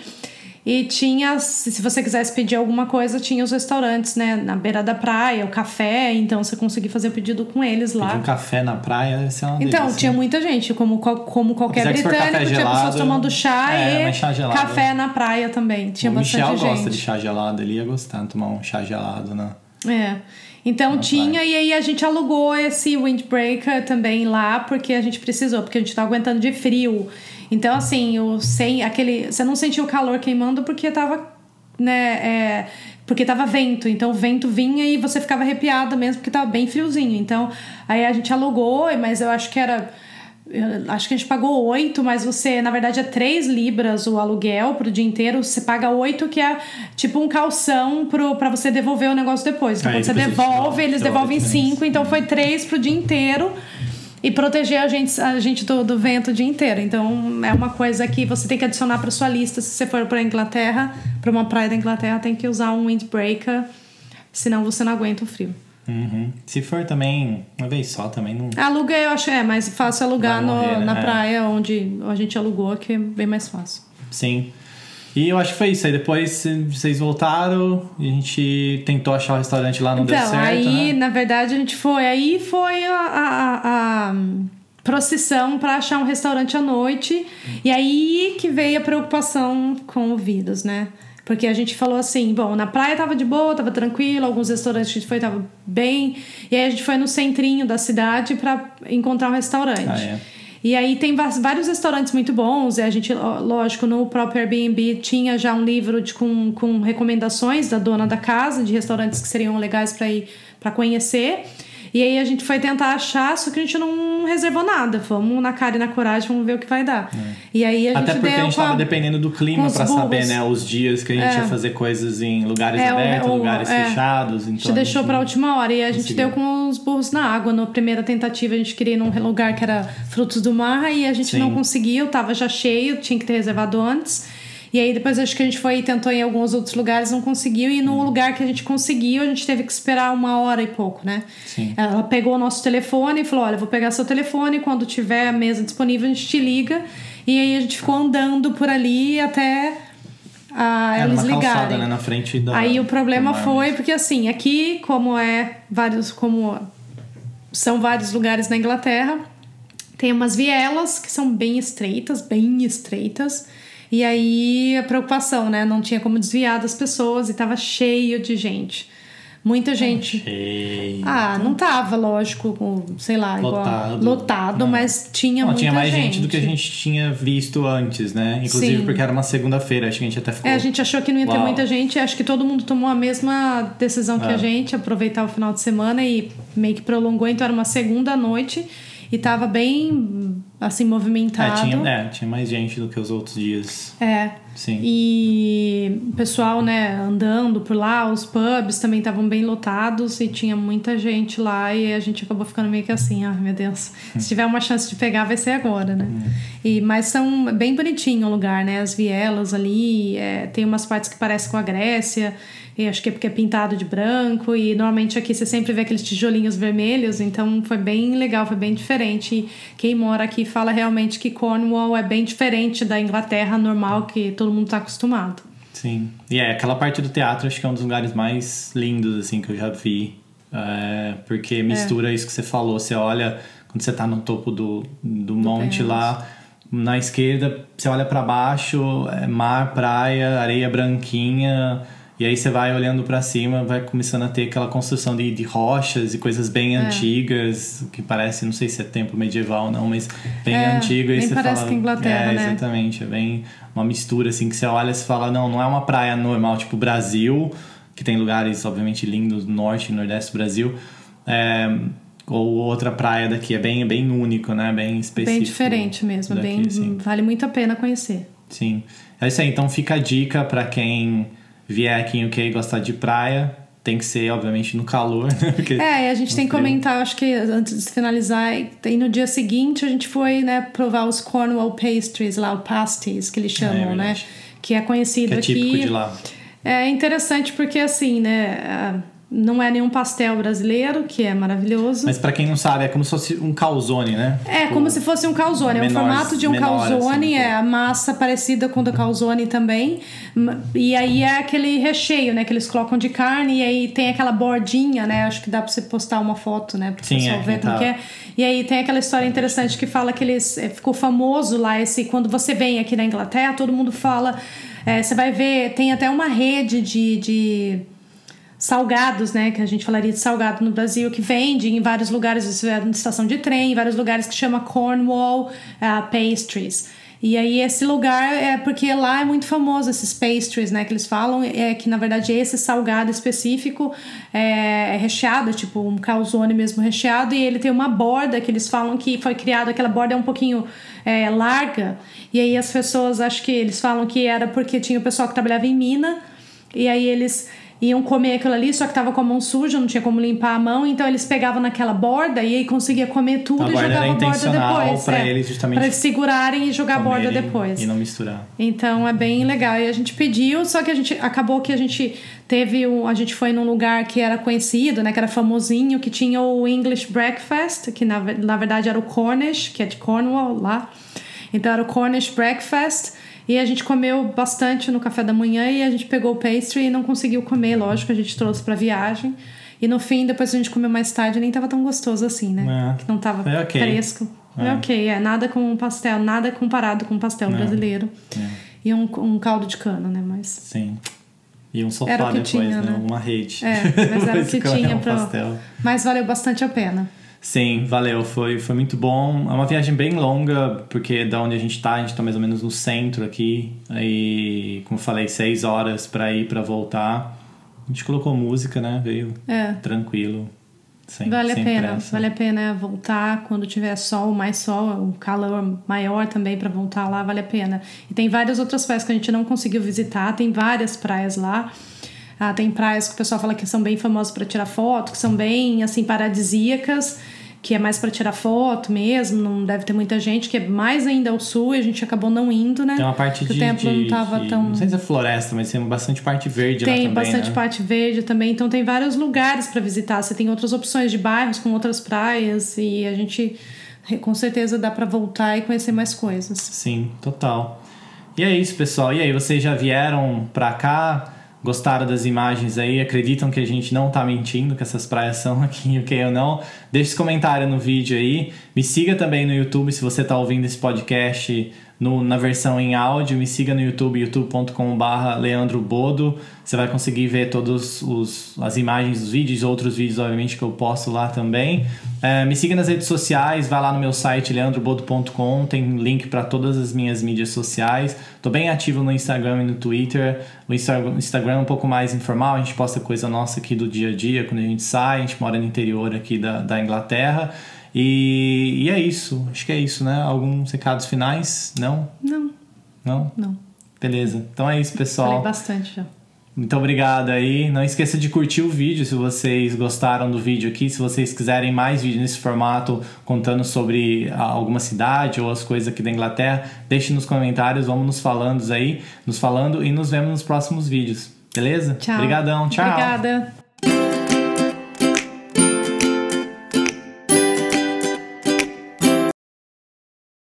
E tinha, se você quisesse pedir alguma coisa, tinha os restaurantes, né? Na beira da praia, o café, então você conseguia fazer o pedido com eles lá. Pedir um café na praia deve ser uma Então, delícia. tinha muita gente, como, como qualquer britânico, tinha gelado, pessoas tomando chá é, e chá café na praia também. Tinha o bastante Michel gente. gosta de chá gelado, ele ia gostar de tomar um chá gelado na, É. Então tinha, e aí a gente alugou esse windbreaker também lá, porque a gente precisou, porque a gente tá aguentando de frio. Então, assim, o sem aquele. Você não sentiu o calor queimando porque tava. Né, é, porque tava vento, então o vento vinha e você ficava arrepiada mesmo porque tava bem friozinho. Então, aí a gente alugou, mas eu acho que era eu acho que a gente pagou oito, mas você, na verdade, é três libras o aluguel pro dia inteiro. Você paga oito, que é tipo um calção pro, pra você devolver o negócio depois. Então, Aí, quando você devolve, eles devolvem cinco, então foi três pro dia inteiro e proteger a gente, a gente do, do vento o dia inteiro. Então é uma coisa que você tem que adicionar para sua lista se você for para Inglaterra, para uma praia da Inglaterra, tem que usar um windbreaker, senão você não aguenta o frio. Uhum. Se for também uma vez só, também não. Aluga, eu acho é mais fácil alugar morrer, no, né? na é. praia onde a gente alugou, que é bem mais fácil. Sim. E eu acho que foi isso. Aí depois vocês voltaram e a gente tentou achar o restaurante lá, não então, deu certo. Aí, né? na verdade, a gente foi. Aí foi a, a, a procissão para achar um restaurante à noite. E aí que veio a preocupação com o vírus, né? Porque a gente falou assim, bom, na praia tava de boa, tava tranquilo, alguns restaurantes a gente foi tava bem. E aí a gente foi no centrinho da cidade para encontrar um restaurante. Ah, é. E aí tem vários restaurantes muito bons. E a gente, lógico, no próprio Airbnb tinha já um livro de, com, com recomendações da dona da casa de restaurantes que seriam legais para ir para conhecer. E aí a gente foi tentar achar, só que a gente não reservou nada. Vamos na cara e na coragem, vamos ver o que vai dar. É. E aí a gente Até porque a gente tava a, dependendo do clima para saber, né, os dias que a gente é. ia fazer coisas em lugares é, abertos, ou, lugares é. fechados. Então a gente deixou para última hora e a gente deu com os burros na água. Na primeira tentativa a gente queria ir num lugar que era frutos do mar e a gente Sim. não conseguiu, tava já cheio, tinha que ter reservado antes. E aí depois acho que a gente foi e tentou em alguns outros lugares, não conseguiu. E no uhum. lugar que a gente conseguiu, a gente teve que esperar uma hora e pouco, né? Sim. Ela pegou o nosso telefone e falou: Olha, vou pegar seu telefone, quando tiver a mesa disponível, a gente te liga. E aí a gente ficou andando por ali até ah, eles ligarem. Calçada, né, na frente da. Aí o problema foi porque assim, aqui como é vários como são vários lugares na Inglaterra, tem umas vielas que são bem estreitas, bem estreitas. E aí a preocupação, né? Não tinha como desviar das pessoas e tava cheio de gente. Muita gente. Cheio. Ah, não tava, lógico, sei lá, lotado, igual, lotado mas tinha não, muita tinha mais gente. gente do que a gente tinha visto antes, né? Inclusive Sim. porque era uma segunda-feira, acho que a gente até ficou. É, a gente achou que não ia ter Uau. muita gente, acho que todo mundo tomou a mesma decisão que é. a gente, aproveitar o final de semana e meio que prolongou, então era uma segunda noite e tava bem assim movimentado. É, tinha, é, tinha mais gente do que os outros dias. É. Sim. E o pessoal, né, andando por lá, os pubs também estavam bem lotados e tinha muita gente lá e a gente acabou ficando meio que assim, ah, meu Deus, se tiver uma chance de pegar vai ser agora, né? Hum. E mas são bem bonitinho o lugar, né? As vielas ali, é, tem umas partes que parecem com a Grécia. E acho que é porque é pintado de branco e normalmente aqui você sempre vê aqueles tijolinhos vermelhos, então foi bem legal, foi bem diferente. E quem mora aqui fala realmente que Cornwall é bem diferente da Inglaterra normal que todo mundo está acostumado. Sim. E é, aquela parte do teatro acho que é um dos lugares mais lindos assim que eu já vi. É, porque mistura é. isso que você falou, você olha quando você está no topo do, do, do monte lá, na esquerda, você olha para baixo, é mar, praia, areia branquinha, e aí você vai olhando para cima, vai começando a ter aquela construção de, de rochas e coisas bem é. antigas, que parece, não sei se é tempo medieval ou não, mas bem é, antigo. Aí você parece fala, que Inglaterra, é, né? Exatamente, é bem uma mistura assim que você olha e fala, não, não é uma praia normal, tipo Brasil, que tem lugares obviamente lindos no norte e nordeste do Brasil. É, ou outra praia daqui, é bem, bem único, né? Bem específico. Bem diferente mesmo, daqui, bem, assim. vale muito a pena conhecer. Sim. É isso aí, então fica a dica para quem vier aqui em UK gostar de praia, tem que ser, obviamente, no calor, né? Porque é, e a gente tem que comentar, acho que antes de finalizar, e no dia seguinte a gente foi, né, provar os Cornwall Pastries lá, o pasties, que eles é, chamam, é, né? Que é conhecido que é típico aqui. de lá. É interessante porque, assim, né não é nenhum pastel brasileiro, que é maravilhoso. Mas para quem não sabe, é como se fosse um calzone, né? É, tipo, como se fosse um calzone. é o formato de um calzone, assim, é a massa parecida com o do calzone também. E aí é aquele recheio, né? Que eles colocam de carne e aí tem aquela bordinha, né? Acho que dá pra você postar uma foto, né? Pra Sim, pessoal é, ver como tá. que é. E aí tem aquela história interessante que fala que eles... É, ficou famoso lá esse... Quando você vem aqui na Inglaterra, todo mundo fala... É, você vai ver, tem até uma rede de, de salgados, né? Que a gente falaria de salgado no Brasil, que vende em vários lugares, isso é na estação de trem, em vários lugares que chama Cornwall uh, Pastries. E aí esse lugar é porque lá é muito famoso esses pastries, né, que eles falam, é que na verdade esse salgado específico é, é recheado, tipo um calzone mesmo recheado, e ele tem uma borda que eles falam que foi criado, aquela borda é um pouquinho é, larga, e aí as pessoas, acho que eles falam que era porque tinha o pessoal que trabalhava em mina, e aí eles iam comer aquilo ali, só que tava com a mão suja, não tinha como limpar a mão, então eles pegavam naquela borda e aí conseguia comer tudo a e jogava a borda depois. Pra é, eles justamente. Pra eles segurarem e jogar a borda depois. E não misturar. Então é bem legal. E a gente pediu, só que a gente acabou que a gente teve um. A gente foi num lugar que era conhecido, né? Que era famosinho, que tinha o English Breakfast, que na, na verdade era o Cornish, que é de Cornwall lá. Então era o Cornish Breakfast. E a gente comeu bastante no café da manhã e a gente pegou o pastry e não conseguiu comer, lógico, a gente trouxe pra viagem. E no fim, depois a gente comeu mais tarde, nem tava tão gostoso assim, né? É. Que não tava é okay. fresco. É. é ok, é nada com pastel, nada comparado com pastel brasileiro. É. E um, um caldo de cana, né? Mas. Sim. E um sofá depois, tinha, né? né? Uma rede. É, mas era o que tinha pra. Pastel. Mas valeu bastante a pena. Sim, valeu, foi, foi muito bom. É uma viagem bem longa, porque da onde a gente tá, a gente tá mais ou menos no centro aqui. Aí, como eu falei, seis horas para ir para voltar. A gente colocou música, né? Veio é. tranquilo. Sem, vale sem a pena, pressa. vale a pena voltar quando tiver sol, mais sol, um calor maior também para voltar lá, vale a pena. E tem várias outras praias que a gente não conseguiu visitar, tem várias praias lá. Ah, tem praias que o pessoal fala que são bem famosas para tirar foto, que são bem assim paradisíacas que é mais para tirar foto mesmo, não deve ter muita gente, que é mais ainda ao sul e a gente acabou não indo, né? Tem uma parte de, o templo de, não tava de, tão. Não sei se é floresta, mas tem bastante parte verde tem lá também. Tem bastante né? parte verde também, então tem vários lugares para visitar. Você tem outras opções de bairros com outras praias e a gente com certeza dá para voltar e conhecer mais coisas. Sim, total. E é isso, pessoal. E aí, vocês já vieram para cá? Gostaram das imagens aí, acreditam que a gente não tá mentindo, que essas praias são aqui em ou não, deixe esse comentário no vídeo aí. Me siga também no YouTube se você tá ouvindo esse podcast no, na versão em áudio. Me siga no YouTube, youtube.com.br Leandro Bodo. Você vai conseguir ver todas as imagens dos vídeos, outros vídeos, obviamente, que eu posto lá também. É, me siga nas redes sociais, vai lá no meu site leandrobodo.com, tem link para todas as minhas mídias sociais. Tô bem ativo no Instagram e no Twitter. O Instagram é um pouco mais informal, a gente posta coisa nossa aqui do dia a dia, quando a gente sai, a gente mora no interior aqui da, da Inglaterra. E, e é isso, acho que é isso, né? Alguns recados finais? Não? Não. Não? Não. Beleza. Então é isso, pessoal. Falei bastante já. Muito obrigado aí. Não esqueça de curtir o vídeo se vocês gostaram do vídeo aqui. Se vocês quiserem mais vídeos nesse formato contando sobre alguma cidade ou as coisas aqui da Inglaterra, deixe nos comentários, vamos nos falando aí, nos falando e nos vemos nos próximos vídeos. Beleza? Tchau. Obrigadão. Tchau. Obrigada.